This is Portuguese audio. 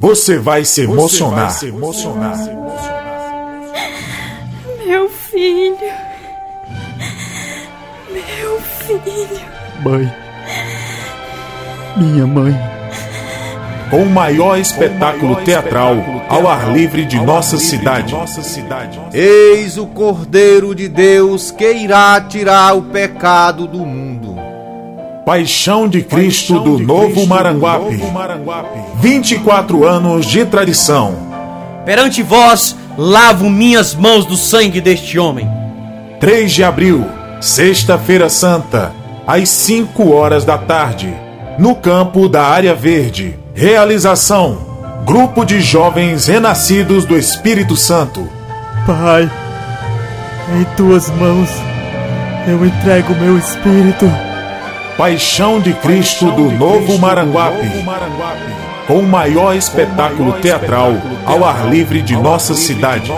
Você vai se emocionar. Vai se emocionar. Meu filho. Meu filho. Mãe. Minha mãe. Com o maior espetáculo teatral ao ar livre de nossa cidade. Eis o Cordeiro de Deus que irá tirar o pecado do mundo. Paixão de Cristo Paixão do, de Novo, Cristo Maranguape. Novo Maranguape. 24 anos de tradição. Perante vós, lavo minhas mãos do sangue deste homem. 3 de abril, Sexta-feira Santa, às 5 horas da tarde, no campo da Área Verde. Realização: Grupo de Jovens Renascidos do Espírito Santo. Pai, em tuas mãos eu entrego meu espírito. Paixão de Cristo do Novo Maranguape. Com o maior espetáculo teatral ao ar livre de nossa cidade.